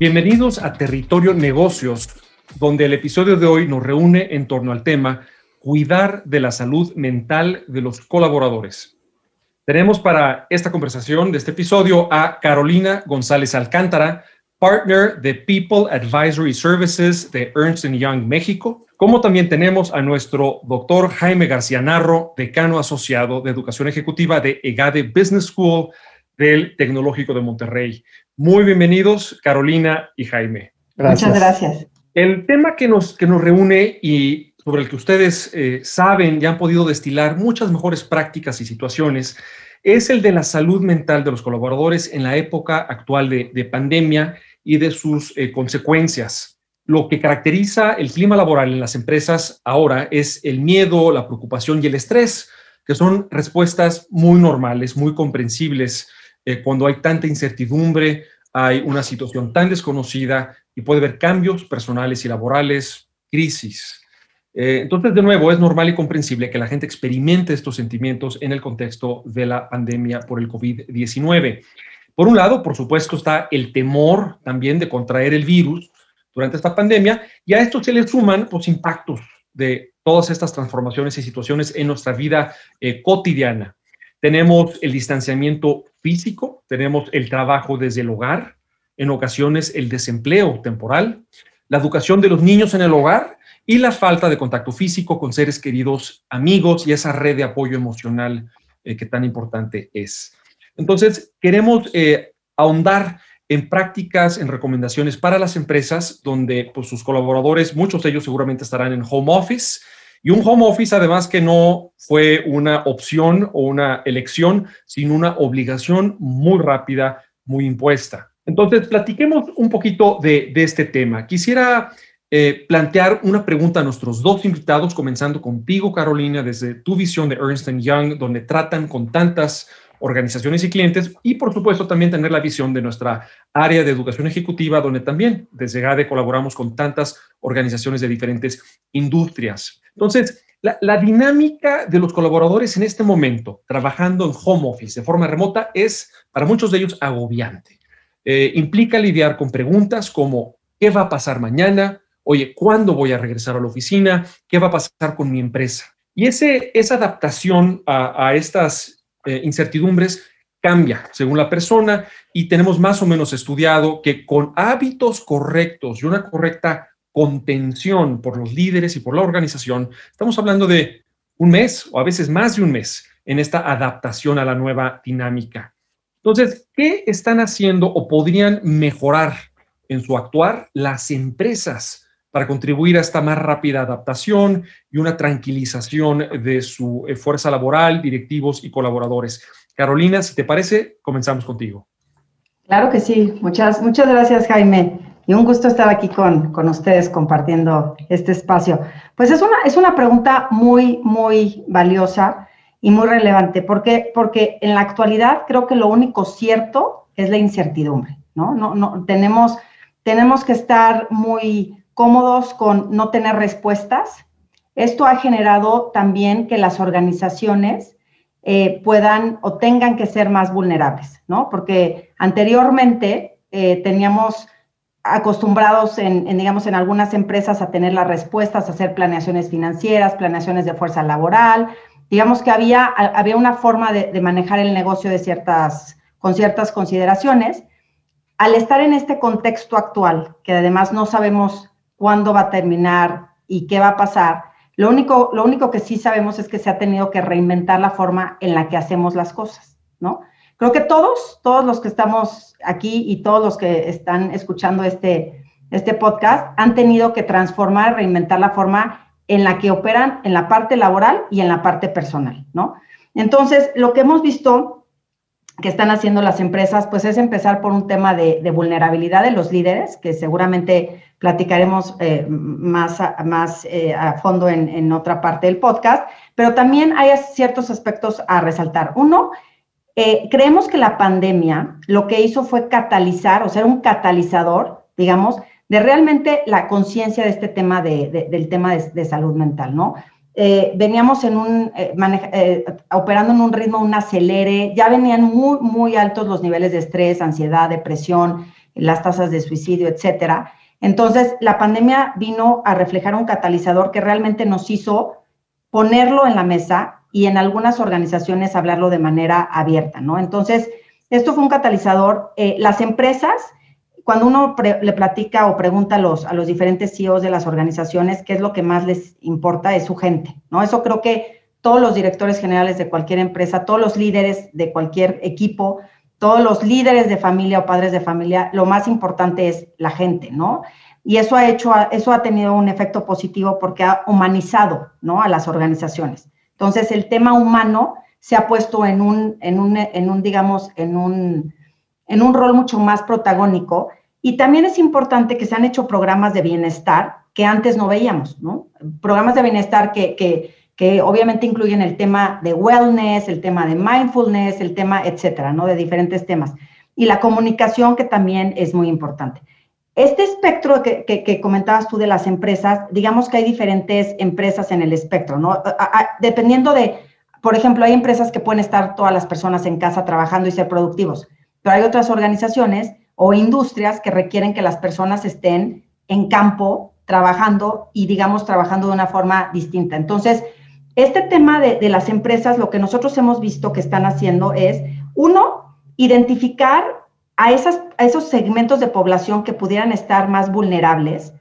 Bienvenidos a Territorio Negocios, donde el episodio de hoy nos reúne en torno al tema cuidar de la salud mental de los colaboradores. Tenemos para esta conversación de este episodio a Carolina González Alcántara, partner de People Advisory Services de Ernst Young México, como también tenemos a nuestro doctor Jaime García Narro, decano asociado de Educación Ejecutiva de EGADE Business School del Tecnológico de Monterrey. Muy bienvenidos, Carolina y Jaime. Muchas gracias. El tema que nos, que nos reúne y sobre el que ustedes eh, saben y han podido destilar muchas mejores prácticas y situaciones es el de la salud mental de los colaboradores en la época actual de, pandemia y de sus eh, consecuencias. Lo que caracteriza el clima laboral en las empresas ahora es el miedo, la preocupación y el estrés, que son respuestas muy normales, muy comprensibles eh, cuando hay tanta incertidumbre, hay una situación tan desconocida y puede haber cambios personales y laborales, crisis. Eh, entonces, de nuevo, es normal y comprensible que la gente experimente estos sentimientos en el contexto de la pandemia por el COVID-19. Por un lado, por supuesto, está el temor también de contraer el virus durante esta pandemia y a esto se le suman los pues, impactos de todas estas transformaciones y situaciones en nuestra vida eh, cotidiana. Tenemos el distanciamiento físico, tenemos el trabajo desde el hogar, en ocasiones el desempleo temporal, la educación de los niños en el hogar y la falta de contacto físico con seres queridos, amigos y esa red de apoyo emocional eh, que tan importante es. Entonces, queremos eh, ahondar en prácticas, en recomendaciones para las empresas donde pues, sus colaboradores, muchos de ellos seguramente estarán en home office, y un home office, además, que no fue una opción o una elección, sino una obligación muy rápida, muy impuesta. Entonces, platiquemos un poquito de, este tema. Quisiera eh, plantear una pregunta a nuestros dos invitados, comenzando contigo, Carolina, desde tu visión de Ernst Young, donde tratan con tantas organizaciones y clientes y por supuesto también tener la visión de nuestra área de educación ejecutiva, donde también desde GADE colaboramos con tantas organizaciones de diferentes industrias. Entonces, la, dinámica de los colaboradores en este momento, trabajando en home office de forma remota, es para muchos de ellos agobiante. Eh, implica lidiar con preguntas como, ¿qué va a pasar mañana? Oye, ¿cuándo voy a regresar a la oficina? ¿Qué va a pasar con mi empresa? Y ese, esa adaptación a, estas eh, incertidumbres cambia según la persona y tenemos más o menos estudiado que con hábitos correctos y una correcta contención por los líderes y por la organización, estamos hablando de un mes o a veces más de un mes en esta adaptación a la nueva dinámica. Entonces, ¿qué están haciendo o podrían mejorar en su actuar las empresas para contribuir a esta más rápida adaptación y una tranquilización de su eh, fuerza laboral, directivos y colaboradores? Carolina, si te parece, comenzamos contigo. Claro que sí. Muchas, muchas gracias, Jaime y un gusto estar aquí con, con, ustedes compartiendo este espacio. Pues es una, es una pregunta muy, muy valiosa y muy relevante, porque, porque en la actualidad creo que lo único cierto es la incertidumbre, ¿no? no, no tenemos, tenemos que estar muy cómodos con no tener respuestas. Esto ha generado también que las organizaciones eh, puedan o tengan que ser más vulnerables, ¿no? Porque anteriormente eh, teníamos acostumbrados en, digamos, en algunas empresas a tener las respuestas, a hacer planeaciones financieras, planeaciones de fuerza laboral. Digamos que había, había una forma de, manejar el negocio de ciertas, con ciertas consideraciones. Al estar en este contexto actual, que además no sabemos cuándo va a terminar y qué va a pasar, lo único, lo único que sí sabemos es que se ha tenido que reinventar la forma en la que hacemos las cosas, ¿no? Creo que todos, todos los que estamos aquí y todos los que están escuchando este, este podcast han tenido que transformar, reinventar la forma en la que operan en la parte laboral y en la parte personal, ¿no? Entonces, lo que hemos visto que están haciendo las empresas, pues es empezar por un tema de, vulnerabilidad de los líderes, que seguramente platicaremos eh, más, a, más eh, a fondo en, en, otra parte del podcast, pero también hay ciertos aspectos a resaltar. Uno, eh, creemos que la pandemia lo que hizo fue catalizar, o sea, un catalizador, digamos, de realmente la conciencia de este tema de, del tema de salud mental, ¿no? Eh, veníamos en un, eh, eh, operando en un ritmo, un acelere, ya venían muy, muy altos los niveles de estrés, ansiedad, depresión, las tasas de suicidio, etcétera. Entonces, la pandemia vino a reflejar un catalizador que realmente nos hizo ponerlo en la mesa y en algunas organizaciones hablarlo de manera abierta, ¿no? Entonces, esto fue un catalizador. las empresas cuando uno le platica o pregunta a los, a los diferentes CEOs de las organizaciones qué es lo que más les importa es su gente, ¿no? Eso creo que todos los directores generales de cualquier empresa, todos los líderes de cualquier equipo, todos los líderes de familia o padres de familia, lo más importante es la gente, ¿no? Y eso ha hecho, eso ha tenido un efecto positivo porque ha humanizado, ¿no? A las organizaciones. Entonces, el tema humano se ha puesto en un, en un, en un digamos, en un, en un rol mucho más protagónico y también es importante que se han hecho programas de bienestar que antes no veíamos, ¿no? Programas de bienestar que, que, que obviamente incluyen el tema de wellness, el tema de mindfulness, el tema, etcétera, ¿no? De diferentes temas. Y la comunicación que también es muy importante. Este espectro que, que, comentabas tú de las empresas, digamos que hay diferentes empresas en el espectro, ¿no? dependiendo de, por ejemplo, hay empresas que pueden estar todas las personas en casa trabajando y ser productivos, pero hay otras organizaciones o industrias que requieren que las personas estén en campo trabajando y digamos trabajando de una forma distinta. Entonces, este tema de, las empresas, lo que nosotros hemos visto que están haciendo es, uno, identificar a, esos segmentos de población que pudieran estar más vulnerables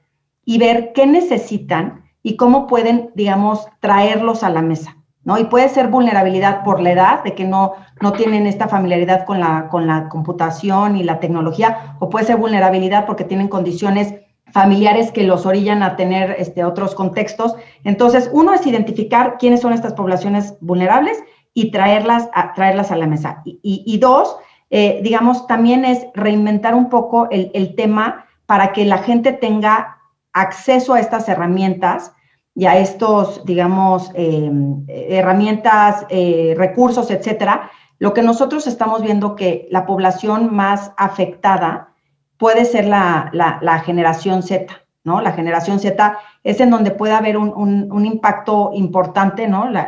y ver qué necesitan y cómo pueden, digamos, traerlos a la mesa. ¿No? Y puede ser vulnerabilidad por la edad, de que no, no tienen esta familiaridad con la, con la computación y la tecnología, o puede ser vulnerabilidad porque tienen condiciones familiares que los orillan a tener este, otros contextos. Entonces, uno es identificar quiénes son estas poblaciones vulnerables y traerlas a, traerlas a la mesa. Y, dos, eh, digamos, también es reinventar un poco el, el tema para que la gente tenga acceso a estas herramientas y a estos, digamos, eh, herramientas, eh, recursos, etcétera, lo que nosotros estamos viendo que la población más afectada puede ser la, la, generación Z, ¿no? La generación Z es en donde puede haber un, un, impacto importante, ¿no? La,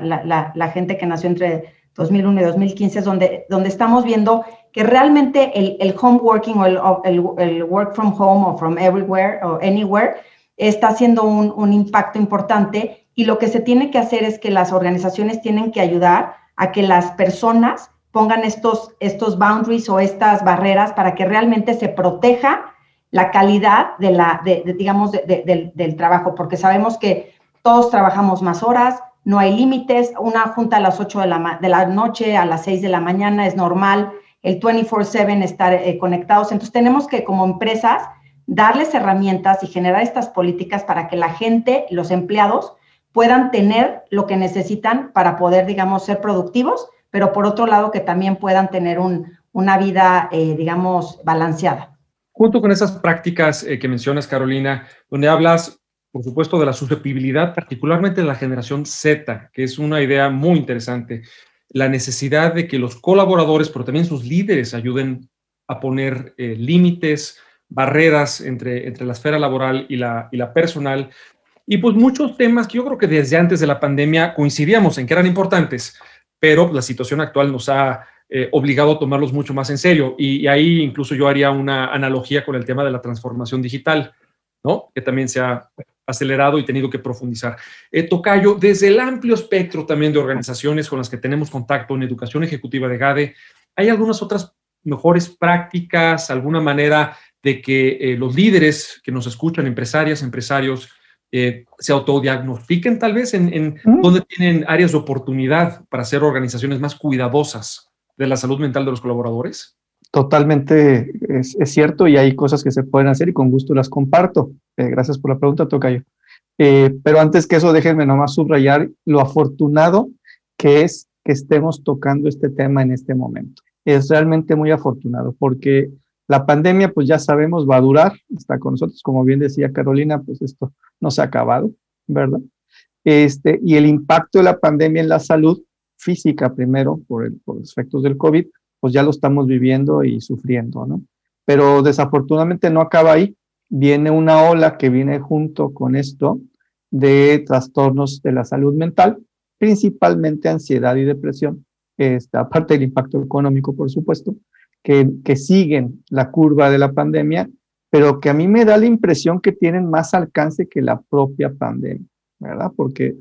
la, gente que nació entre 2001 y 2015 es donde, donde estamos viendo que realmente el, el home working o el, el, el work from home o from everywhere o anywhere está haciendo un, impacto importante y lo que se tiene que hacer es que las organizaciones tienen que ayudar a que las personas pongan estos, estos boundaries o estas barreras para que realmente se proteja la calidad de la, digamos, del, trabajo, porque sabemos que todos trabajamos más horas, no hay límites, una junta a las 8 de la, de la noche, a las 6 de la mañana es normal, el 24/7 estar eh, conectados, entonces tenemos que como empresas darles herramientas y generar estas políticas para que la gente, los empleados, puedan tener lo que necesitan para poder, digamos, ser productivos, pero por otro lado que también puedan tener una vida, eh, digamos, balanceada. Junto con esas prácticas eh, que mencionas, Carolina, donde hablas, por supuesto, de la susceptibilidad, particularmente de la generación Z, que es una idea muy interesante, la necesidad de que los colaboradores, pero también sus líderes, ayuden a poner eh, límites, barreras entre, entre la esfera laboral y la, y la personal. Y pues muchos temas que yo creo que desde antes de la pandemia coincidíamos en que eran importantes, pero la situación actual nos ha eh, obligado a tomarlos mucho más en serio. Y, ahí incluso yo haría una analogía con el tema de la transformación digital, ¿no? Que también se ha acelerado y tenido que profundizar. Eh, Tocayo, desde el amplio espectro también de organizaciones con las que tenemos contacto en educación ejecutiva de GADE, ¿hay algunas otras mejores prácticas, alguna manera de que eh, los líderes que nos escuchan, empresarias, empresarios, eh, se autodiagnostiquen tal vez en, en donde tienen áreas de oportunidad para ser organizaciones más cuidadosas de la salud mental de los colaboradores? Totalmente es, cierto y hay cosas que se pueden hacer y con gusto las comparto. Eh, gracias por la pregunta, Tocayo. pero antes que eso, déjenme nomás subrayar lo afortunado que es que estemos tocando este tema en este momento. es realmente muy afortunado porque la pandemia, pues ya sabemos, va a durar, está con nosotros, como bien decía Carolina, pues esto no se ha acabado, ¿verdad? Este, y el impacto de la pandemia en la salud física primero, por, el, los efectos del COVID, pues ya lo estamos viviendo y sufriendo, ¿no? Pero desafortunadamente no acaba ahí, viene una ola que viene junto con esto de trastornos de la salud mental, principalmente ansiedad y depresión, este, aparte del impacto económico, por supuesto, que, siguen la curva de la pandemia, pero que a mí me da la impresión que tienen más alcance que la propia pandemia, ¿verdad? Porque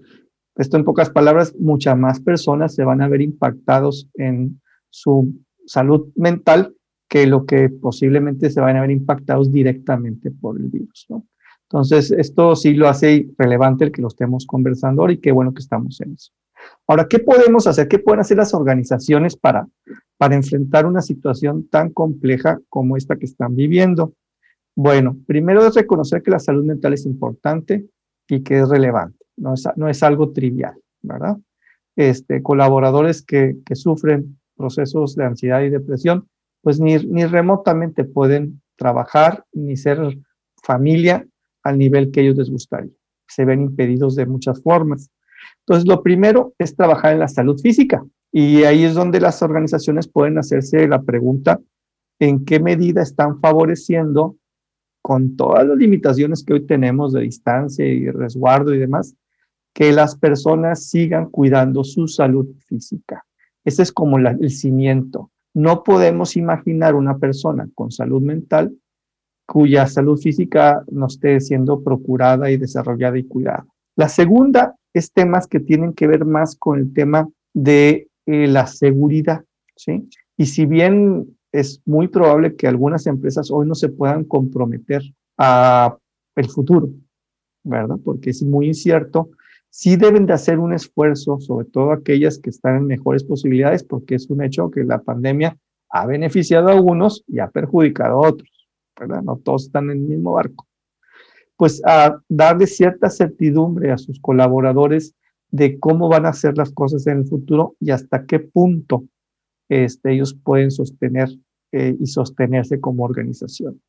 esto en pocas palabras, muchas más personas se van a ver impactados en su salud mental que lo que posiblemente se van a ver impactados directamente por el virus, ¿no? Entonces, esto sí lo hace relevante el que lo estemos conversando ahora y qué bueno que estamos en eso. Ahora, ¿qué podemos hacer? ¿Qué pueden hacer las organizaciones para, para enfrentar una situación tan compleja como esta que están viviendo? Bueno, primero es reconocer que la salud mental es importante y que es relevante, no es, no es algo trivial, ¿verdad? Este, colaboradores que, que sufren procesos de ansiedad y depresión, pues ni, ni remotamente pueden trabajar ni ser familia al nivel que ellos les gustaría. Se ven impedidos de muchas formas. Entonces, lo primero es trabajar en la salud física y ahí es donde las organizaciones pueden hacerse la pregunta, ¿en qué medida están favoreciendo con todas las limitaciones que hoy tenemos de distancia y resguardo y demás, que las personas sigan cuidando su salud física? Ese es como el cimiento. No podemos imaginar una persona con salud mental cuya salud física no esté siendo procurada y desarrollada y cuidada. La segunda es temas que tienen que ver más con el tema de eh, la seguridad, ¿sí? Y si bien es muy probable que algunas empresas hoy no se puedan comprometer a el futuro, ¿verdad? Porque es muy incierto. Sí deben de hacer un esfuerzo, sobre todo aquellas que están en mejores posibilidades, porque es un hecho que la pandemia ha beneficiado a unos y ha perjudicado a otros, ¿verdad? No todos están en el mismo barco pues a darle cierta certidumbre a sus colaboradores de cómo van a hacer las cosas en el futuro y hasta qué punto este, ellos pueden sostener eh, y sostenerse como organización.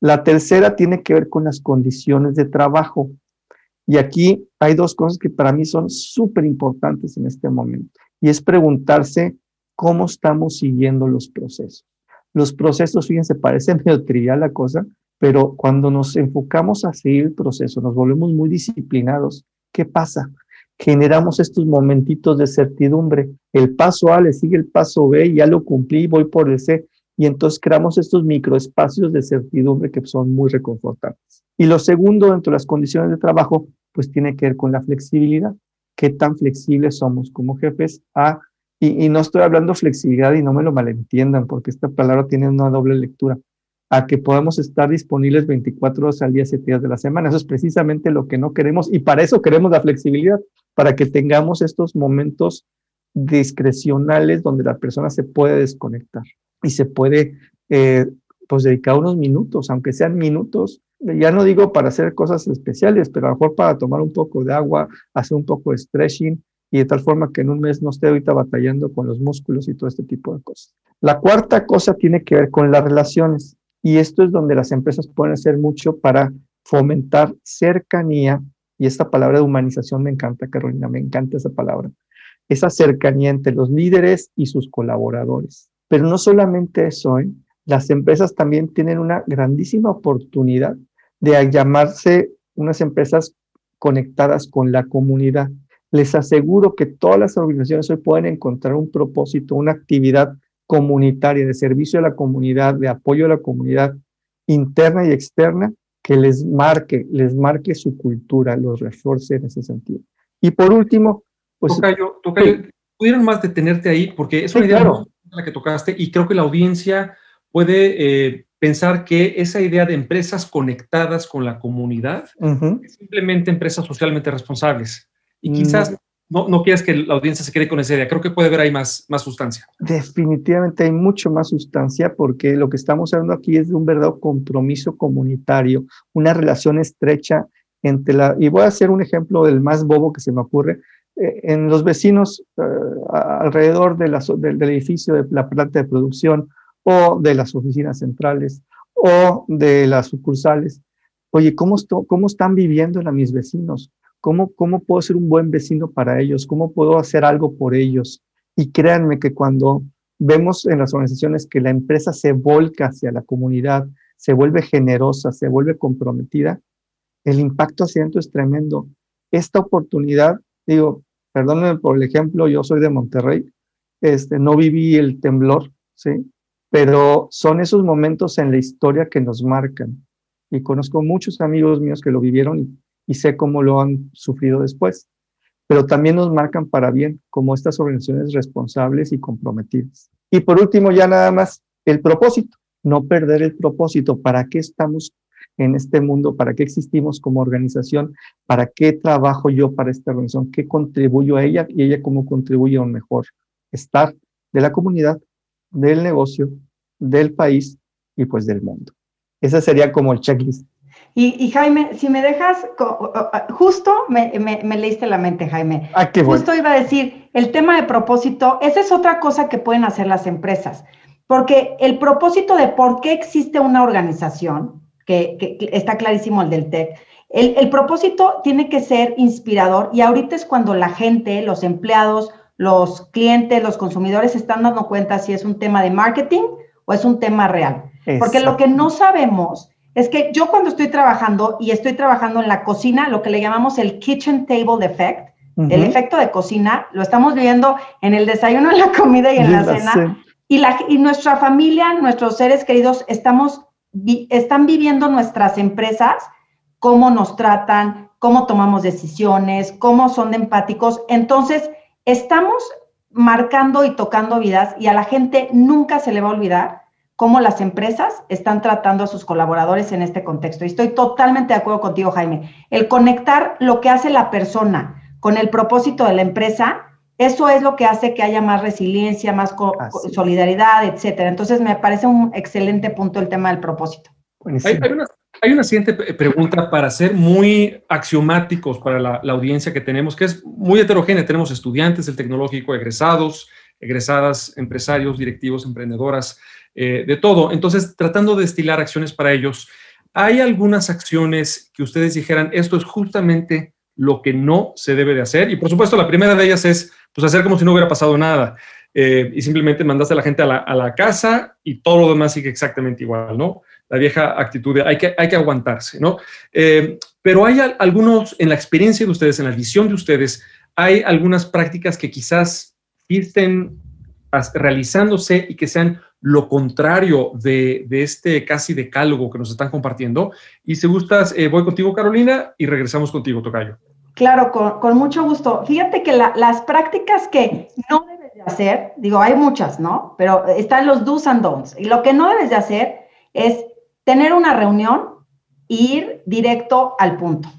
La tercera tiene que ver con las condiciones de trabajo. Y aquí hay dos cosas que para mí son súper importantes en este momento. Y es preguntarse cómo estamos siguiendo los procesos. Los procesos, fíjense, parece medio trivial la cosa, pero cuando nos enfocamos a seguir el proceso, nos volvemos muy disciplinados. ¿Qué pasa? Generamos estos momentitos de certidumbre. El paso A le sigue el paso B, ya lo cumplí, voy por el C. Y entonces creamos estos microespacios de certidumbre que son muy reconfortantes. Y lo segundo, dentro de las condiciones de trabajo, pues tiene que ver con la flexibilidad. ¿Qué tan flexibles somos como jefes? A, y, y no estoy hablando flexibilidad y no me lo malentiendan, porque esta palabra tiene una doble lectura a que podamos estar disponibles 24 horas al día, 7 días de la semana. Eso es precisamente lo que no queremos y para eso queremos la flexibilidad, para que tengamos estos momentos discrecionales donde la persona se puede desconectar y se puede eh, pues dedicar unos minutos, aunque sean minutos, ya no digo para hacer cosas especiales, pero a lo mejor para tomar un poco de agua, hacer un poco de stretching y de tal forma que en un mes no esté ahorita batallando con los músculos y todo este tipo de cosas. La cuarta cosa tiene que ver con las relaciones. Y esto es donde las empresas pueden hacer mucho para fomentar cercanía. Y esta palabra de humanización me encanta, Carolina, me encanta esa palabra. Esa cercanía entre los líderes y sus colaboradores. Pero no solamente eso, ¿eh? las empresas también tienen una grandísima oportunidad de llamarse unas empresas conectadas con la comunidad. Les aseguro que todas las organizaciones hoy pueden encontrar un propósito, una actividad comunitaria, de servicio a la comunidad, de apoyo a la comunidad interna y externa, que les marque, les marque su cultura, los refuerce en ese sentido. Y por último, pues... Tocayo, tocayo pudieran más detenerte ahí, porque es una idea la que tocaste y creo que la audiencia puede eh, pensar que esa idea de empresas conectadas con la comunidad es simplemente empresas socialmente responsables. Y quizás no, no quieres que la audiencia se quede con esa idea. Creo que puede haber ahí más, más sustancia. Definitivamente hay mucho más sustancia porque lo que estamos hablando aquí es de un verdadero compromiso comunitario, una relación estrecha entre la, y voy a hacer un ejemplo del más bobo que se me ocurre, eh, en los vecinos eh, alrededor de del edificio de la planta de producción o de las oficinas centrales o de las sucursales. Oye, ¿cómo, cómo están viviendo a mis vecinos? ¿Cómo, ¿Cómo puedo ser un buen vecino para ellos? ¿Cómo puedo hacer algo por ellos? Y créanme que cuando vemos en las organizaciones que la empresa se volca hacia la comunidad, se vuelve generosa, se vuelve comprometida, el impacto hacia es tremendo. Esta oportunidad, digo, perdónenme por el ejemplo, yo soy de Monterrey, este, no viví el temblor, ¿sí? Pero son esos momentos en la historia que nos marcan. Y conozco muchos amigos míos que lo vivieron y, sé cómo lo han sufrido después. Pero también nos marcan para bien, como estas organizaciones responsables y comprometidas. Y por último, ya nada más, el propósito, no perder el propósito. ¿Para qué estamos en este mundo, para qué existimos como organización, para qué trabajo yo para esta organización, qué contribuyo a ella y ella cómo contribuye a un mejor estar de la comunidad, del negocio, del país y pues del mundo. Ese sería como el checklist. Y, Jaime, si me dejas, justo me, leíste la mente, Jaime. Ah, Justo iba a decir, el tema de propósito, esa es otra cosa que pueden hacer las empresas, porque el propósito de por qué existe una organización, que, está clarísimo el del TEC. El, propósito tiene que ser inspirador y ahorita es cuando la gente, los empleados, los clientes, los consumidores están dando cuenta si es un tema de marketing o es un tema real. Porque lo que no sabemos es que yo cuando estoy trabajando y estoy trabajando en la cocina, lo que le llamamos el kitchen table effect, el efecto de cocina, lo estamos viendo en el desayuno, en la comida y en la cena. Y, la, y nuestra familia, nuestros seres queridos, estamos están viviendo nuestras empresas, cómo nos tratan, cómo tomamos decisiones, cómo son empáticos. Entonces, estamos marcando y tocando vidas y a la gente nunca se le va a olvidar cómo las empresas están tratando a sus colaboradores en este contexto. Y estoy totalmente de acuerdo contigo, Jaime. El conectar lo que hace la persona con el propósito de la empresa eso es lo que hace que haya más resiliencia, más solidaridad, etcétera. Entonces, me parece un excelente punto el tema del propósito. Hay, una, siguiente pregunta para ser muy axiomáticos para la, audiencia que tenemos, que es muy heterogénea. Tenemos estudiantes del tecnológico, egresados, egresadas, empresarios, directivos, emprendedoras, eh, de todo. Entonces, tratando de destilar acciones para ellos, ¿hay algunas acciones que ustedes dijeran, esto es justamente lo que no se debe de hacer? Y por supuesto, la primera de ellas es pues hacer como si no hubiera pasado nada. Eh, y simplemente mandaste a la gente a la, casa y todo lo demás sigue exactamente igual, ¿no? La vieja actitud de hay que, hay que aguantarse, ¿no? Eh, pero hay algunos, en la experiencia de ustedes, en la visión de ustedes, hay algunas prácticas que quizás estén realizándose y que sean lo contrario de, este casi decálogo que nos están compartiendo. Y si gustas, eh, voy contigo, Carolina, y regresamos contigo, Tocayo. Claro, con, mucho gusto. Fíjate que las prácticas que no debes de hacer, digo, hay muchas, ¿no? Pero están los do's and don'ts. Y lo que no debes de hacer es tener una reunión e ir directo al punto.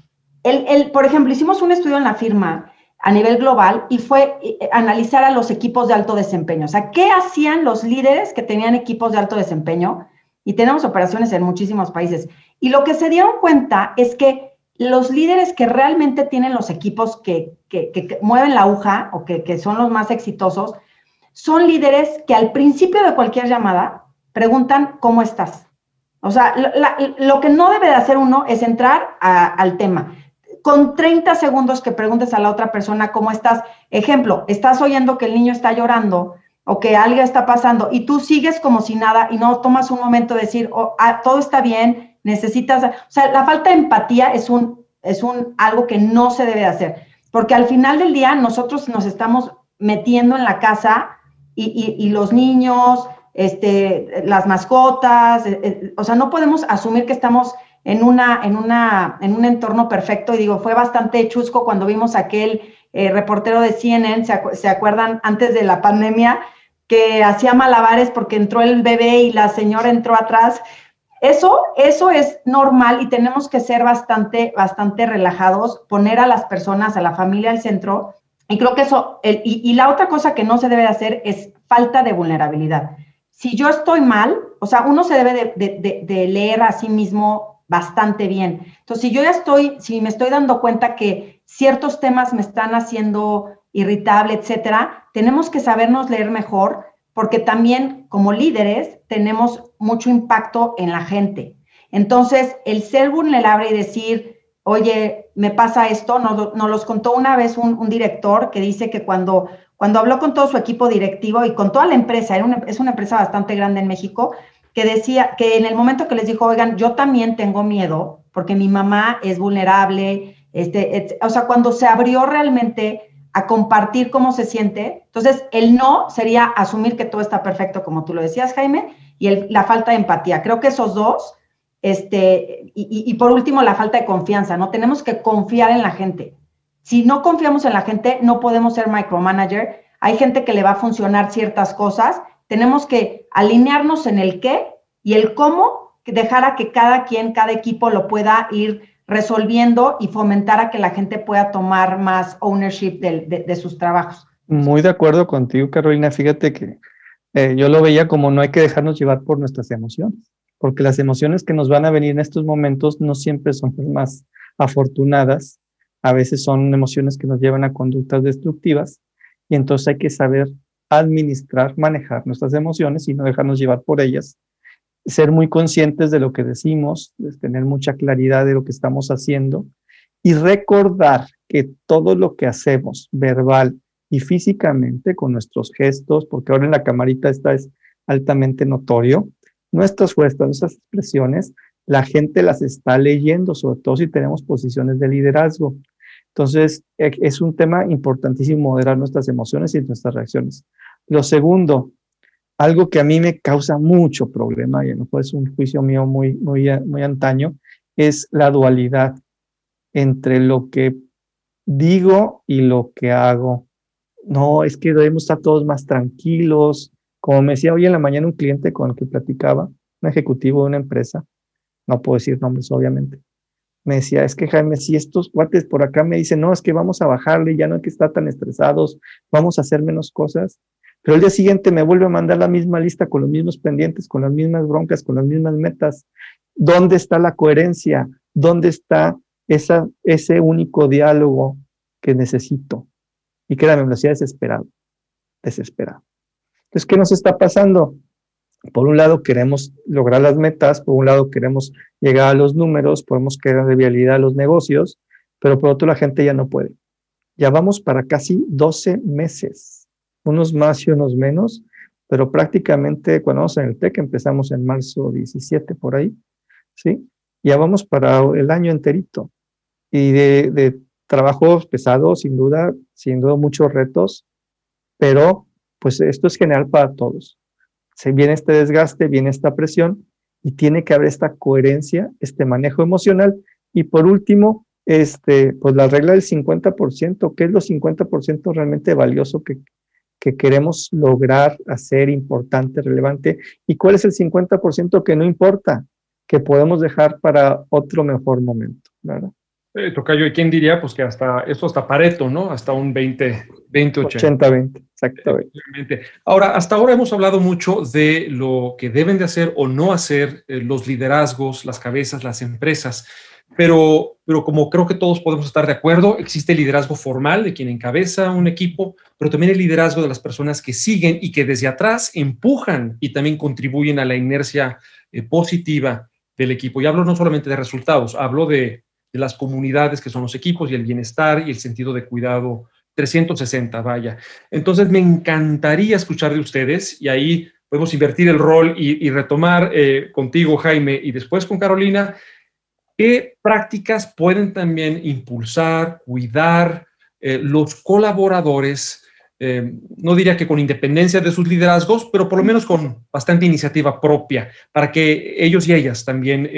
El, por ejemplo, hicimos un estudio en la firma a nivel global y fue eh, analizar a los equipos de alto desempeño. O sea, ¿qué hacían los líderes que tenían equipos de alto desempeño? Y tenemos operaciones en muchísimos países. Y lo que se dieron cuenta es que los líderes que realmente tienen los equipos que, mueven la aguja o que, son los más exitosos, son líderes que al principio de cualquier llamada preguntan cómo estás. O sea, lo que no debe de hacer uno es entrar al tema. Con 30 segundos que preguntes a la otra persona cómo estás. Ejemplo, estás oyendo que el niño está llorando o que algo está pasando y tú sigues como si nada y no tomas un momento de decir, oh, ah, todo está bien, necesitas, o sea, la falta de empatía es un, es un, algo que no se debe hacer, porque al final del día nosotros nos estamos metiendo en la casa y, los niños, este, las mascotas, eh, eh, o sea, no podemos asumir que estamos en, una, en, una, en un entorno perfecto. Y digo, fue bastante chusco cuando vimos aquel eh, reportero de CNN, ¿se, ¿se, acuerdan? Antes de la pandemia, que hacía malabares porque entró el bebé y la señora entró atrás. Eso, eso es normal y tenemos que ser bastante, bastante relajados, poner a las personas, a la familia al centro. Y creo que eso, y, la otra cosa que no se debe hacer es falta de vulnerabilidad. Si yo estoy mal, o sea, uno se debe de, leer a sí mismo bastante bien. Entonces, si yo ya estoy, si me estoy dando cuenta que ciertos temas me están haciendo irritable, etcétera, tenemos que sabernos leer mejor porque también como líderes tenemos mucho impacto en la gente. Entonces, el ser vulnerable y decir, oye, me pasa esto, nos, nos los contó una vez un, director que dice que cuando, cuando habló con todo su equipo directivo y con toda la empresa, es una empresa bastante grande en México, que decía que en el momento que les dijo, oigan, yo también tengo miedo porque mi mamá es vulnerable, este, o sea, cuando se abrió realmente a compartir cómo se siente, entonces el no sería asumir que todo está perfecto, como tú lo decías, Jaime, y la falta de empatía. Creo que esos dos, este, y, y por último, la falta de confianza, ¿no? Tenemos que confiar en la gente. Si no confiamos en la gente, no podemos ser micromanager. Hay gente que le va a funcionar ciertas cosas. Tenemos que alinearnos en el qué y el cómo, dejar a que cada quien, cada equipo lo pueda ir resolviendo y fomentar a que la gente pueda tomar más ownership de, sus trabajos. Muy de acuerdo contigo, Carolina. Fíjate que eh, yo lo veía como no hay que dejarnos llevar por nuestras emociones, porque las emociones que nos van a venir en estos momentos no siempre son las más afortunadas, a veces son emociones que nos llevan a conductas destructivas y entonces hay que saber administrar, manejar nuestras emociones y no dejarnos llevar por ellas ser muy conscientes de lo que decimos, tener mucha claridad de lo que estamos haciendo y recordar que todo lo que hacemos verbal y físicamente con nuestros gestos, porque ahora en la camarita esta es altamente notorio, nuestras gestos, nuestras expresiones, la gente las está leyendo, sobre todo si tenemos posiciones de liderazgo. Entonces, e, es un tema importantísimo moderar nuestras emociones y nuestras reacciones. Lo segundo, algo que a mí me causa mucho problema, y no fue un juicio mío muy, muy, muy antaño, es la dualidad entre lo que digo y lo que hago. No, es que debemos estar todos más tranquilos. Como me decía hoy en la mañana un cliente con el que platicaba, un ejecutivo de una empresa, no puedo decir nombres obviamente, me decía, es que Jaime, si estos cuates por acá me dicen, no, es que vamos a bajarle, ya no hay que estar tan estresados, vamos a hacer menos cosas, pero el día siguiente me vuelve a mandar la misma lista con los mismos pendientes, con las mismas broncas, con las mismas metas. ¿Dónde está la coherencia? ¿Dónde está esa, ese único diálogo que necesito? Y créanme, me lo hacía desesperado, desesperado. Entonces, ¿qué nos está pasando? Por un lado queremos lograr las metas, por un lado queremos llegar a los números, podemos crear de vialidad a los negocios, pero por otro la gente ya no puede. Ya vamos para casi 12 meses unos más y unos menos, pero prácticamente cuando vamos en el TEC empezamos en marzo 17 por ahí, ¿sí? Ya vamos para el año enterito. Y de, de trabajo pesado, sin duda, sin duda muchos retos, pero pues esto es general para todos. Se viene este desgaste, viene esta presión y tiene que haber esta coherencia, este manejo emocional. Y por último, este, pues la regla del 50%, ¿qué es lo 50% realmente valioso que, que queremos lograr hacer importante, relevante, y cuál es el 50% que no importa, que podemos dejar para otro mejor momento, ¿verdad? Eh, Tocayo, ¿y quién diría? Pues que hasta, esto hasta Pareto, ¿no? Hasta un 20, 20 80. 20, exactamente. Ahora, hasta ahora hemos hablado mucho de lo que deben de hacer o no hacer eh, los liderazgos, las cabezas, las empresas. Pero, pero como creo que todos podemos estar de acuerdo, existe el liderazgo formal de quien encabeza un equipo, pero también el liderazgo de las personas que siguen y que desde atrás empujan y también contribuyen a la inercia eh, positiva del equipo. Y hablo no solamente de resultados, hablo de, de las comunidades que son los equipos y el bienestar y el sentido de cuidado 360, vaya. Entonces, me encantaría escuchar de ustedes y ahí podemos invertir el rol y, retomar eh, contigo, Jaime, y después con Carolina, ¿Qué prácticas pueden también impulsar, cuidar eh, los colaboradores? Eh, no diría que con independencia de sus liderazgos, pero por lo menos con bastante iniciativa propia, para que ellos y ellas también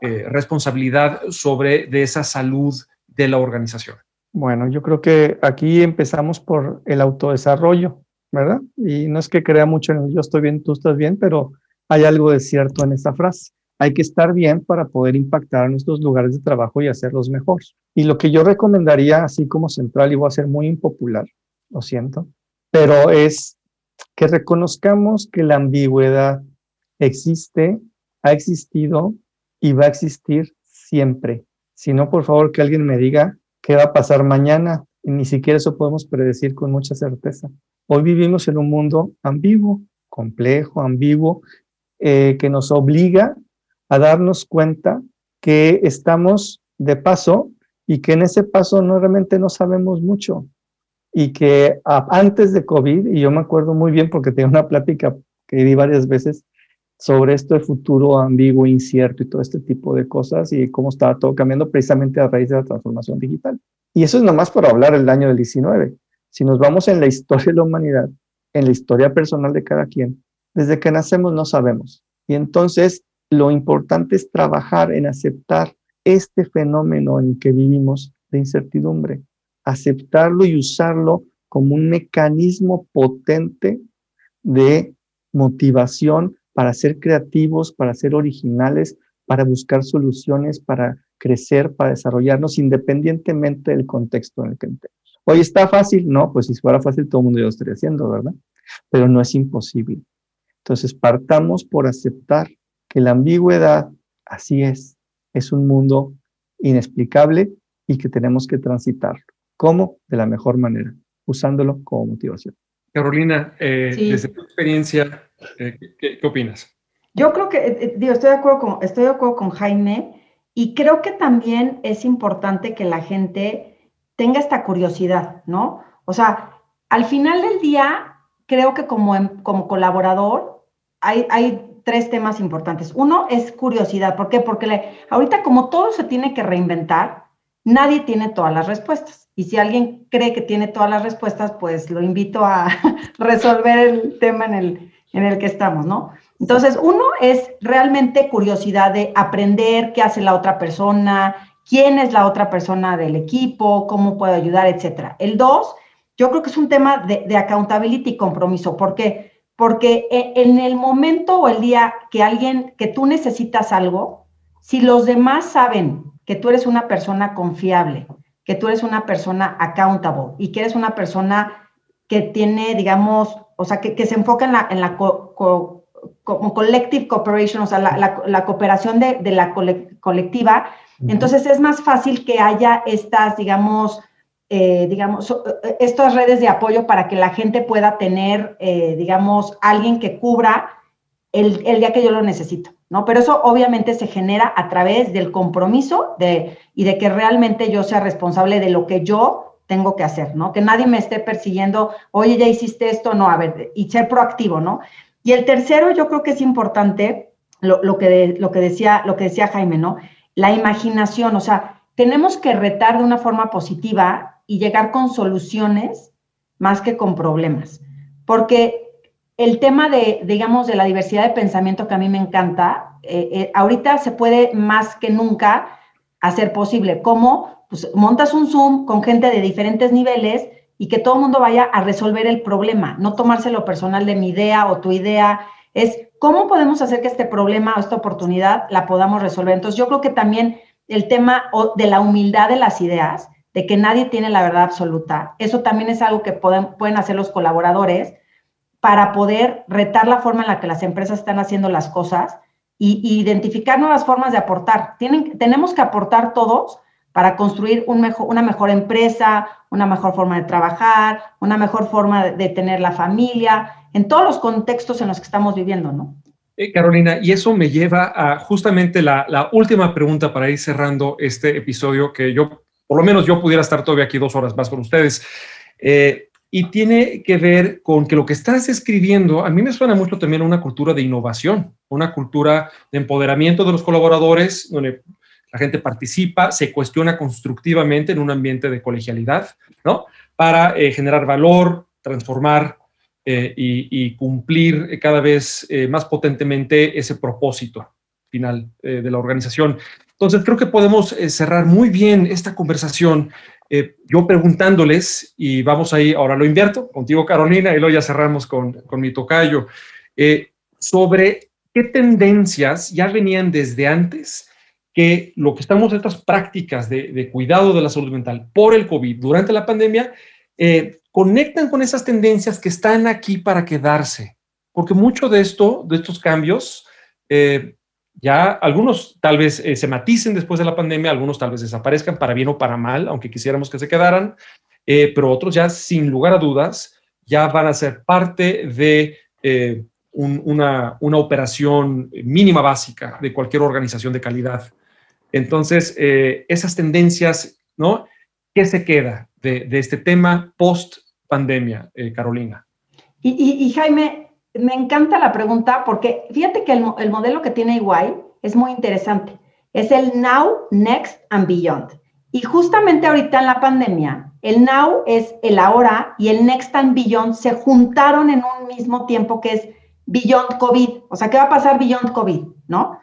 eh, responsabilidad sobre de esa salud de la organización. Bueno, yo creo que aquí empezamos por el autodesarrollo, ¿verdad? Y no es que crea mucho en yo estoy bien, tú estás bien, pero hay algo de cierto en esa frase hay que estar bien para poder impactar a nuestros lugares de trabajo y hacerlos mejor. Y lo que yo recomendaría, así como central, y voy a ser muy impopular, lo siento, pero es que reconozcamos que la ambigüedad existe, ha existido y va a existir siempre. Si no, por favor, que alguien me diga qué va a pasar mañana y ni siquiera eso podemos predecir con mucha certeza. Hoy vivimos en un mundo ambiguo, complejo, ambiguo, eh, que nos obliga a darnos cuenta que estamos de paso y que en ese paso no realmente no sabemos mucho y que antes de COVID, y yo me acuerdo muy bien porque tenía una plática que di varias veces sobre esto de futuro ambiguo, incierto y todo este tipo de cosas y cómo estaba todo cambiando precisamente a raíz de la transformación digital. Y eso es nomás por hablar el año del 19. Si nos vamos en la historia de la humanidad, en la historia personal de cada quien, desde que nacemos no sabemos. Y entonces lo importante es trabajar en aceptar este fenómeno en que vivimos de incertidumbre, aceptarlo y usarlo como un mecanismo potente de motivación para ser creativos, para ser originales, para buscar soluciones, para crecer, para desarrollarnos independientemente del contexto en el que estemos. Hoy está fácil, no, pues si fuera fácil todo el mundo ya lo estaría haciendo, ¿verdad? Pero no es imposible. Entonces partamos por aceptar que la ambigüedad, así es, es un mundo inexplicable y que tenemos que transitarlo. ¿Cómo? De la mejor manera, usándolo como motivación. Carolina, eh, desde tu experiencia, eh, ¿qué, opinas? Yo creo que, eh, digo, estoy de, acuerdo con, estoy de acuerdo con Jaime y creo que también es importante que la gente tenga esta curiosidad, ¿no? O sea, al final del día, creo que como, em, como colaborador hay, hay tres temas importantes. Uno es curiosidad. ¿Por qué? Porque ahorita como todo se tiene que reinventar, nadie tiene todas las respuestas. Y si alguien cree que tiene todas las respuestas, pues lo invito a resolver el tema en el, en el que estamos, ¿no? Entonces, uno es realmente curiosidad de aprender qué hace la otra persona, quién es la otra persona del equipo, cómo puedo ayudar, etcétera. El dos, yo creo que es un tema de, de accountability y compromiso. ¿Por qué? Porque e, en el momento o el día que alguien, que tú necesitas algo, si los demás saben que tú eres una persona confiable, que tú eres una persona accountable y que eres una persona que tiene, digamos, o sea, que, se enfoca en la, en la como collective cooperation, o sea, la, cooperación de, la colectiva, entonces es más fácil que haya estas, digamos, eh, digamos, eh, estas redes de apoyo para que la gente pueda tener, eh, digamos, alguien que cubra el, el, día que yo lo necesito, ¿no? Pero eso obviamente se genera a través del compromiso de, y de que realmente yo sea responsable de lo que yo tengo que hacer, ¿no? Que nadie me esté persiguiendo, oye, ya hiciste esto, no, a ver, y ser proactivo, ¿no? Y el tercero, yo creo que es importante lo, que, lo, que, decía, lo que decía Jaime, ¿no? La imaginación, o sea, tenemos que retar de una forma positiva y llegar con soluciones más que con problemas, porque el tema de, digamos, de la diversidad de pensamiento que a mí me encanta, eh, eh, ahorita se puede más que nunca hacer posible. ¿Cómo? pues montas un Zoom con gente de diferentes niveles y que todo el mundo vaya a resolver el problema, no tomárselo personal de mi idea o tu idea, es cómo podemos hacer que este problema o esta oportunidad la podamos resolver. Entonces yo creo que también el tema de la humildad de las ideas, de que nadie tiene la verdad absoluta, eso también es algo que pueden, pueden hacer los colaboradores para poder retar la forma en la que las empresas están haciendo las cosas y, identificar nuevas formas de aportar. Tienen, tenemos que aportar todos para construir un mejor, una mejor empresa, una mejor forma de trabajar, una mejor forma de, tener la familia, en todos los contextos en los que estamos viviendo, ¿no? Carolina, y eso me lleva a justamente la, última pregunta para ir cerrando este episodio, que yo, por lo menos yo pudiera estar todavía aquí dos horas más con ustedes. Eh, y tiene que ver con que lo que estás escribiendo, a mí me suena mucho también a una cultura de innovación, una cultura de empoderamiento de los colaboradores, donde la gente participa, se cuestiona constructivamente en un ambiente de colegialidad, ¿no? Para eh, generar valor, transformar eh, y, cumplir cada vez eh, más potentemente ese propósito final de la organización. Entonces, creo que podemos cerrar muy bien esta conversación yo preguntándoles, y vamos ahí, ahora lo invierto contigo, Carolina, y luego ya cerramos con, con mi tocayo, sobre qué tendencias ya venían desde antes que lo que estamos, estas prácticas de, cuidado de la salud mental por el COVID durante la pandemia, eh, conectan con esas tendencias que están aquí para quedarse. Porque mucho de esto, de estos cambios, eh, ya algunos tal vez eh, se maticen después de la pandemia, algunos tal vez desaparezcan para bien o para mal, aunque quisiéramos que se quedaran, eh, pero otros ya sin lugar a dudas ya van a ser parte de eh, una, una, operación mínima básica de cualquier organización de calidad. Entonces, esas tendencias, ¿no? ¿Qué se queda de, este tema post pandemia, Carolina? y Jaime, me encanta la pregunta porque fíjate que el, modelo que tiene Iguay es muy interesante. Es el Now, Next and Beyond. Y justamente ahorita en la pandemia, el Now es el ahora y el Next and Beyond se juntaron en un mismo tiempo que es Beyond COVID. O sea, ¿qué va a pasar Beyond COVID? ¿No?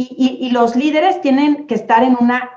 Y los líderes tienen que estar en una,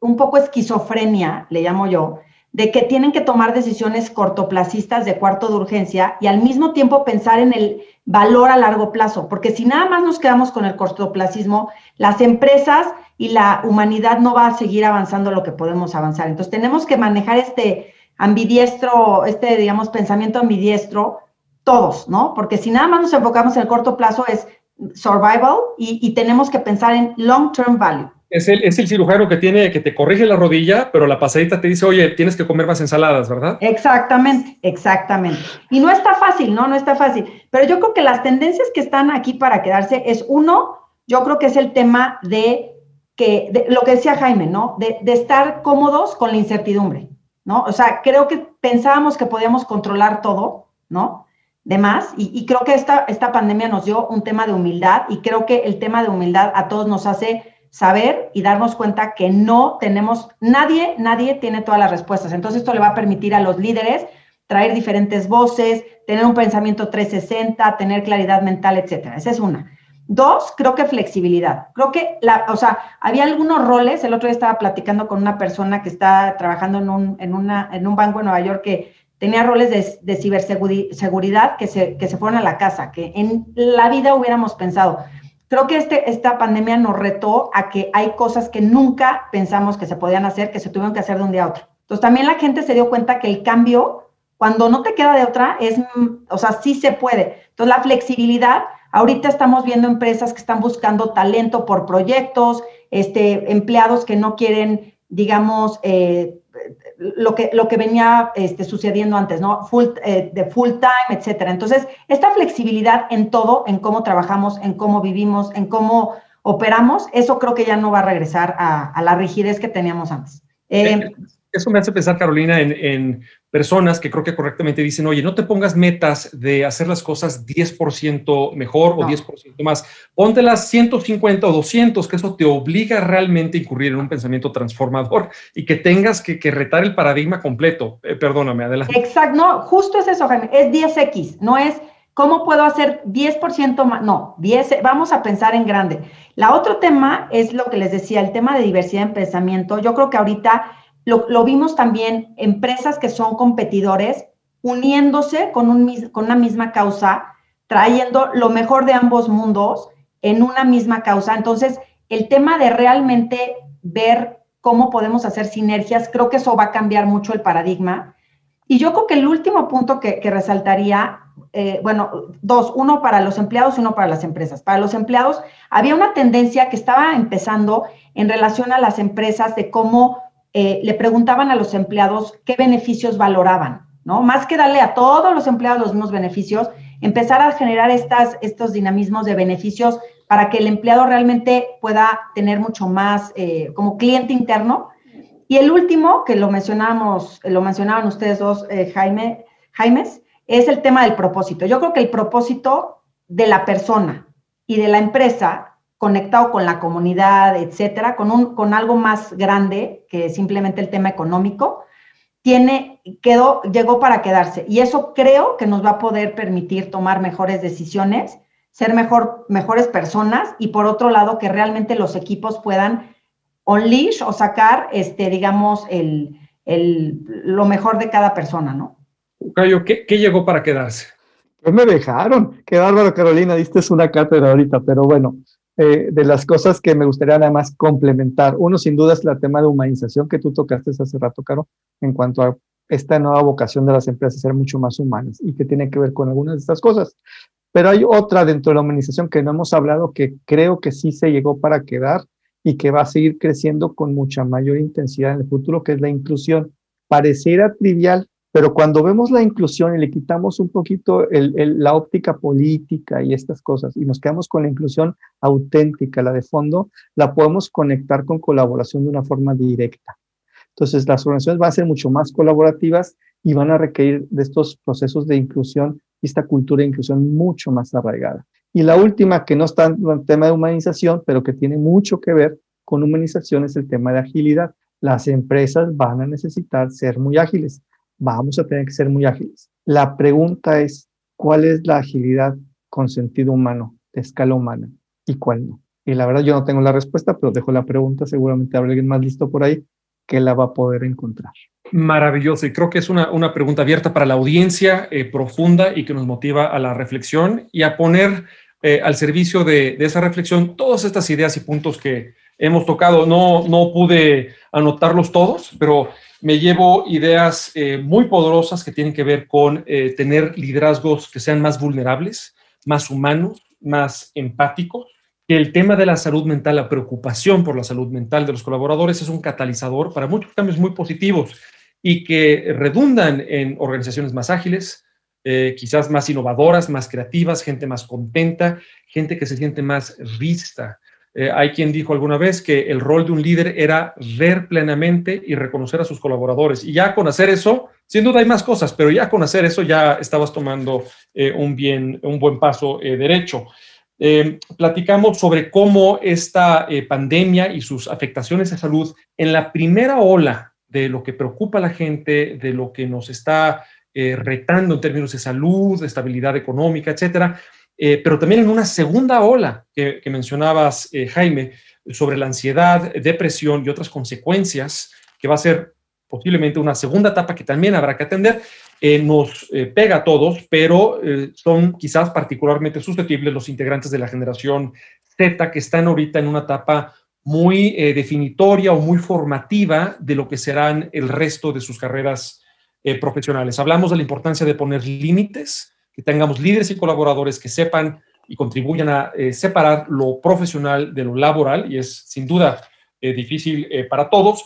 un poco esquizofrenia, le llamo yo, de que tienen que tomar decisiones cortoplacistas de cuarto de urgencia y al mismo tiempo pensar en el valor a largo plazo, porque si nada más nos quedamos con el cortoplacismo, las empresas y la humanidad no va a seguir avanzando lo que podemos avanzar. Entonces tenemos que manejar este ambidiestro, este, digamos, pensamiento ambidiestro todos, ¿no? Porque si nada más nos enfocamos en el corto plazo es survival y, y tenemos que pensar en long-term value es el, es el cirujano que tiene, que te corrige la rodilla, pero la pasadita te dice, oye, tienes que comer más ensaladas, ¿verdad? Exactamente, exactamente. Y no está fácil, ¿no? No está fácil. Pero yo creo que las tendencias que están aquí para quedarse es uno, yo creo que es el tema de que, de, lo que decía Jaime, ¿no? De, de estar cómodos con la incertidumbre, ¿no? O sea, creo que pensábamos que podíamos controlar todo, ¿no? De más, y, y creo que esta, esta pandemia nos dio un tema de humildad, y creo que el tema de humildad a todos nos hace saber y darnos cuenta que no tenemos, nadie, nadie tiene todas las respuestas. Entonces esto le va a permitir a los líderes traer diferentes voces, tener un pensamiento 360, tener claridad mental, etcétera. Esa es una. Dos, creo que flexibilidad. Creo que, la, o sea, había algunos roles, el otro día estaba platicando con una persona que está trabajando en un, en una, en un banco en Nueva York que tenía roles de, de ciberseguridad que se, que se fueron a la casa, que en la vida hubiéramos pensado creo que este, esta pandemia nos retó a que hay cosas que nunca pensamos que se podían hacer, que se tuvieron que hacer de un día a otro. Entonces también la gente se dio cuenta que el cambio, cuando no te queda de otra, es, o sea, sí se puede. Entonces la flexibilidad, ahorita estamos viendo empresas que están buscando talento por proyectos, este, empleados que no quieren, digamos, eh, lo que, lo que venía este, sucediendo antes, ¿no? Full, eh, de full time, etcétera. Entonces, esta flexibilidad en todo, en cómo trabajamos, en cómo vivimos, en cómo operamos, eso creo que ya no va a regresar a, la rigidez que teníamos antes. Eh, eso me hace pensar, Carolina, en, personas que creo que correctamente dicen, oye, no te pongas metas de hacer las cosas 10% mejor o 10% más, póntelas 150 o 200, que eso te obliga realmente a incurrir en un pensamiento transformador y que tengas que, retar el paradigma completo. Eh, perdóname, adelante. Exacto, no, justo es eso, Jaime, es 10X, no es cómo puedo hacer 10% más, no, 10, vamos a pensar en grande. La otro tema es lo que les decía, el tema de diversidad en pensamiento. Yo creo que ahorita lo, vimos también, empresas que son competidores uniéndose con, un, con una misma causa, trayendo lo mejor de ambos mundos en una misma causa. Entonces, el tema de realmente ver cómo podemos hacer sinergias, creo que eso va a cambiar mucho el paradigma. Y yo creo que el último punto que, resaltaría, eh, bueno, dos, uno para los empleados y uno para las empresas. Para los empleados, había una tendencia que estaba empezando en relación a las empresas de cómo eh, le preguntaban a los empleados qué beneficios valoraban, ¿no? Más que darle a todos los empleados los mismos beneficios, empezar a generar estos dinamismos de beneficios para que el empleado realmente pueda tener mucho más eh, como cliente interno. Y el último, que lo mencionábamos, lo mencionaban ustedes dos, eh, Jaime, es el tema del propósito. Yo creo que el propósito de la persona y de la empresa conectado con la comunidad, etcétera, con, un, con algo más grande que simplemente el tema económico, tiene, quedó, llegó para quedarse. Y eso creo que nos va a poder permitir tomar mejores decisiones, ser mejor, mejores personas y por otro lado que realmente los equipos puedan unleash o sacar, este, digamos, el, el, lo mejor de cada persona, ¿no? Cayo, ¿qué, ¿qué, llegó para quedarse? Pues me dejaron. Qué bárbaro, Carolina, diste una cátedra ahorita, pero bueno, eh, de las cosas que me gustaría nada más complementar. Uno, sin duda, es el tema de humanización que tú tocaste hace rato, Caro, en cuanto a esta nueva vocación de las empresas ser mucho más humanas y que tiene que ver con algunas de estas cosas. Pero hay otra dentro de la humanización que no hemos hablado que creo que sí se llegó para quedar y que va a seguir creciendo con mucha mayor intensidad en el futuro, que es la inclusión. Pareciera trivial, pero cuando vemos la inclusión y le quitamos un poquito la óptica política y estas cosas y nos quedamos con la inclusión auténtica, la de fondo, la podemos conectar con colaboración de una forma directa. Entonces, las organizaciones van a ser mucho más colaborativas y van a requerir de estos procesos de inclusión y esta cultura de inclusión mucho más arraigada. Y la última, que no está en el tema de humanización, pero que tiene mucho que ver con humanización, es el tema de agilidad. Las empresas van a necesitar ser muy ágiles. Vamos a tener que ser muy ágiles. La pregunta es, ¿cuál es la agilidad con sentido humano, de escala humana, y cuál no? Y la verdad yo no tengo la respuesta, pero dejo la pregunta, seguramente habrá alguien más listo por ahí que la va a poder encontrar. Maravilloso, y creo que es una, una pregunta abierta para la audiencia, eh, profunda y que nos motiva a la reflexión y a poner eh, al servicio de, de, esa reflexión todas estas ideas y puntos que hemos tocado. No, no pude anotarlos todos, pero me llevo ideas eh, muy poderosas que tienen que ver con tener liderazgos que sean más vulnerables, más humanos, más empáticos el tema de la salud mental, la preocupación por la salud mental de los colaboradores es un catalizador para muchos cambios muy positivos y que redundan en organizaciones más ágiles, eh, quizás más innovadoras, más creativas, gente más contenta, gente que se siente más vista. Eh, hay quien dijo alguna vez que el rol de un líder era ver plenamente y reconocer a sus colaboradores. Y ya con hacer eso, sin duda hay más cosas, pero ya con hacer eso ya estabas tomando eh, un, bien, un buen paso derecho. Eh, platicamos sobre cómo esta eh, pandemia y sus afectaciones a salud en la primera ola de lo que preocupa a la gente, de lo que nos está eh, retando en términos de salud, de estabilidad económica, etcétera, pero también en una segunda ola que, mencionabas, Jaime, sobre la ansiedad, depresión y otras consecuencias, que va a ser posiblemente una segunda etapa que también habrá que atender. Eh, nos eh, pega a todos, pero eh, son quizás particularmente susceptibles los integrantes de la generación Z que están ahorita en una etapa muy definitoria o muy formativa de lo que serán el resto de sus carreras profesionales. Hablamos de la importancia de poner límites, tengamos líderes y colaboradores que sepan y contribuyan a separar lo profesional de lo laboral, y es sin duda difícil para todos.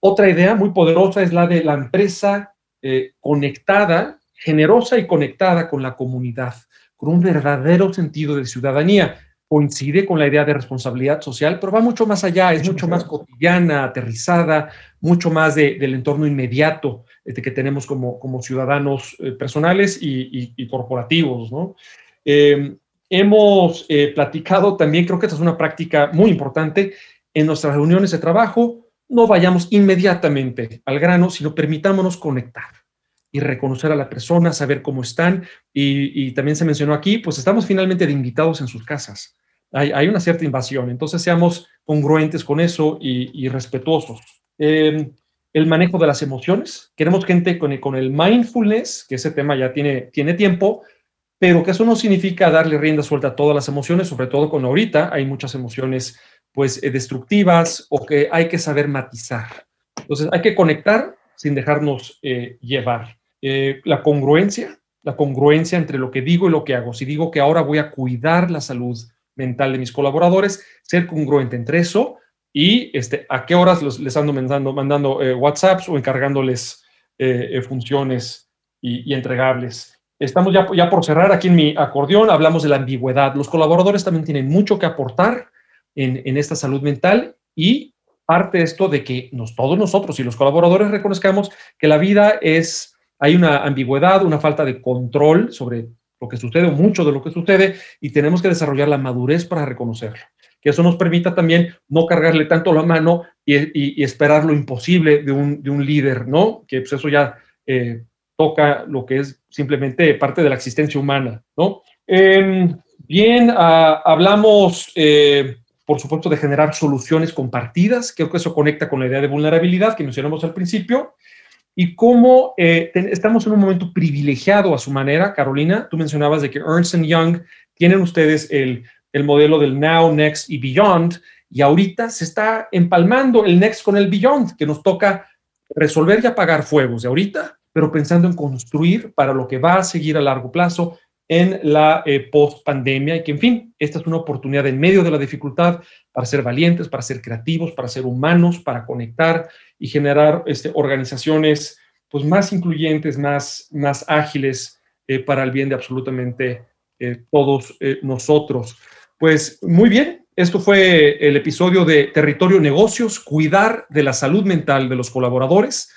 Otra idea muy poderosa es la de la empresa eh, conectada, generosa y conectada con la comunidad, con un verdadero sentido de ciudadanía. Coincide con la idea de responsabilidad social, pero va mucho más allá, es mucho más cotidiana, aterrizada, mucho más del entorno inmediato este, que tenemos como, como ciudadanos eh, personales y, corporativos. Em, hemos eh, platicado también, creo que esta es una práctica muy importante, en nuestras reuniones de trabajo, no vayamos inmediatamente al grano, sino permitámonos conectar y reconocer a la persona, saber cómo están. Y, también se mencionó aquí, pues estamos finalmente de invitados en sus casas. Hay, una cierta invasión, entonces seamos congruentes con eso y, respetuosos. Em, el manejo de las emociones. Queremos gente con el, mindfulness, que ese tema ya tiene, tiene tiempo, pero que eso no significa darle rienda suelta a todas las emociones, sobre todo con ahorita hay muchas emociones pues eh, destructivas o que hay que saber matizar. Entonces hay que conectar sin dejarnos eh, llevar. Eh, la congruencia, la congruencia entre lo que digo y lo que hago. Si digo que ahora voy a cuidar la salud mental de mis colaboradores, ser congruente entre eso y este, a qué horas les ando mandando, mandando WhatsApps o encargándoles funciones y, entregables. Estamos ya, ya por cerrar aquí en mi acordeón, hablamos de la ambigüedad. Los colaboradores también tienen mucho que aportar en, esta salud mental y parte esto de que nos, todos nosotros y los colaboradores reconozcamos que la vida es, hay una ambigüedad, una falta de control sobre lo que sucede o mucho de lo que sucede y tenemos que desarrollar la madurez para reconocerlo. Que eso nos permita también no cargarle tanto la mano y, esperar lo imposible de un, de un, líder, ¿no? Que pues eso ya eh, toca lo que es simplemente parte de la existencia humana, ¿no? Em, bien, ah, hablamos... Eh, por supuesto, de generar soluciones compartidas. Creo que eso conecta con la idea de vulnerabilidad que mencionamos al principio. Y cómo eh, estamos en un momento privilegiado a su manera. Carolina, tú mencionabas de que Ernst Young tienen ustedes el, el modelo del Now, Next y Beyond. Y ahorita se está empalmando el Next con el Beyond, que nos toca resolver y apagar fuegos de ahorita, pero pensando en construir para lo que va a seguir a largo plazo en la eh, post-pandemia y que, en fin, esta es una oportunidad en medio de la dificultad para ser valientes, para ser creativos, para ser humanos, para conectar y generar este, organizaciones pues, más incluyentes, más, más ágiles eh, para el bien de absolutamente eh, todos nosotros. Pues muy bien, esto fue el episodio de Territorio Negocios, cuidar de la salud mental de los colaboradores.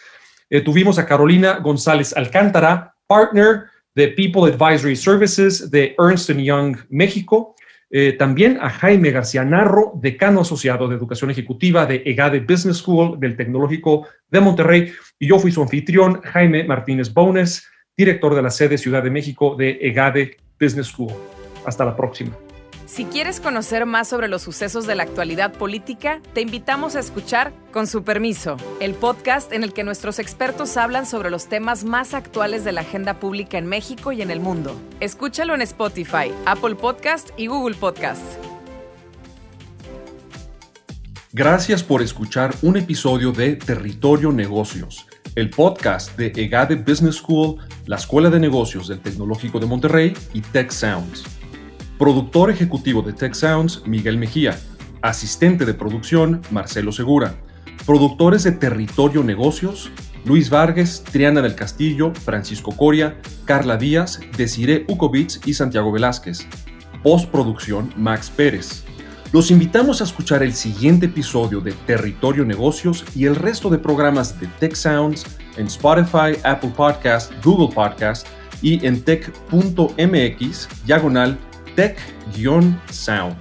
tuvimos a Carolina González Alcántara, partner de People Advisory Services de Ernst Young México. Eh, también a Jaime García Narro, decano asociado de Educación Ejecutiva de EGADE Business School del Tecnológico de Monterrey. Y yo fui su anfitrión, Jaime Martínez Bones, director de la sede Ciudad de México de EGADE Business School. Hasta la próxima. Si quieres conocer más sobre los sucesos de la actualidad política, te invitamos a escuchar Con su permiso, el podcast en el que nuestros expertos hablan sobre los temas más actuales de la agenda pública en México y en el mundo. Escúchalo en Spotify, Apple Podcast y Google Podcast. Gracias por escuchar un episodio de Territorio Negocios, el podcast de EGADE Business School, la Escuela de Negocios del Tecnológico de Monterrey y Tech Sounds. Productor ejecutivo de Tech Sounds, Miguel Mejía. Asistente de producción, Marcelo Segura. Productores de Territorio Negocios, Luis Vargas, Triana del Castillo, Francisco Coria, Carla Díaz, Desiree Ukovitz y Santiago Velázquez. Postproducción, Max Pérez. Los invitamos a escuchar el siguiente episodio de Territorio Negocios y el resto de programas de Tech Sounds en Spotify, Apple Podcast, Google Podcast y en tech.mx diagonal tech-sound.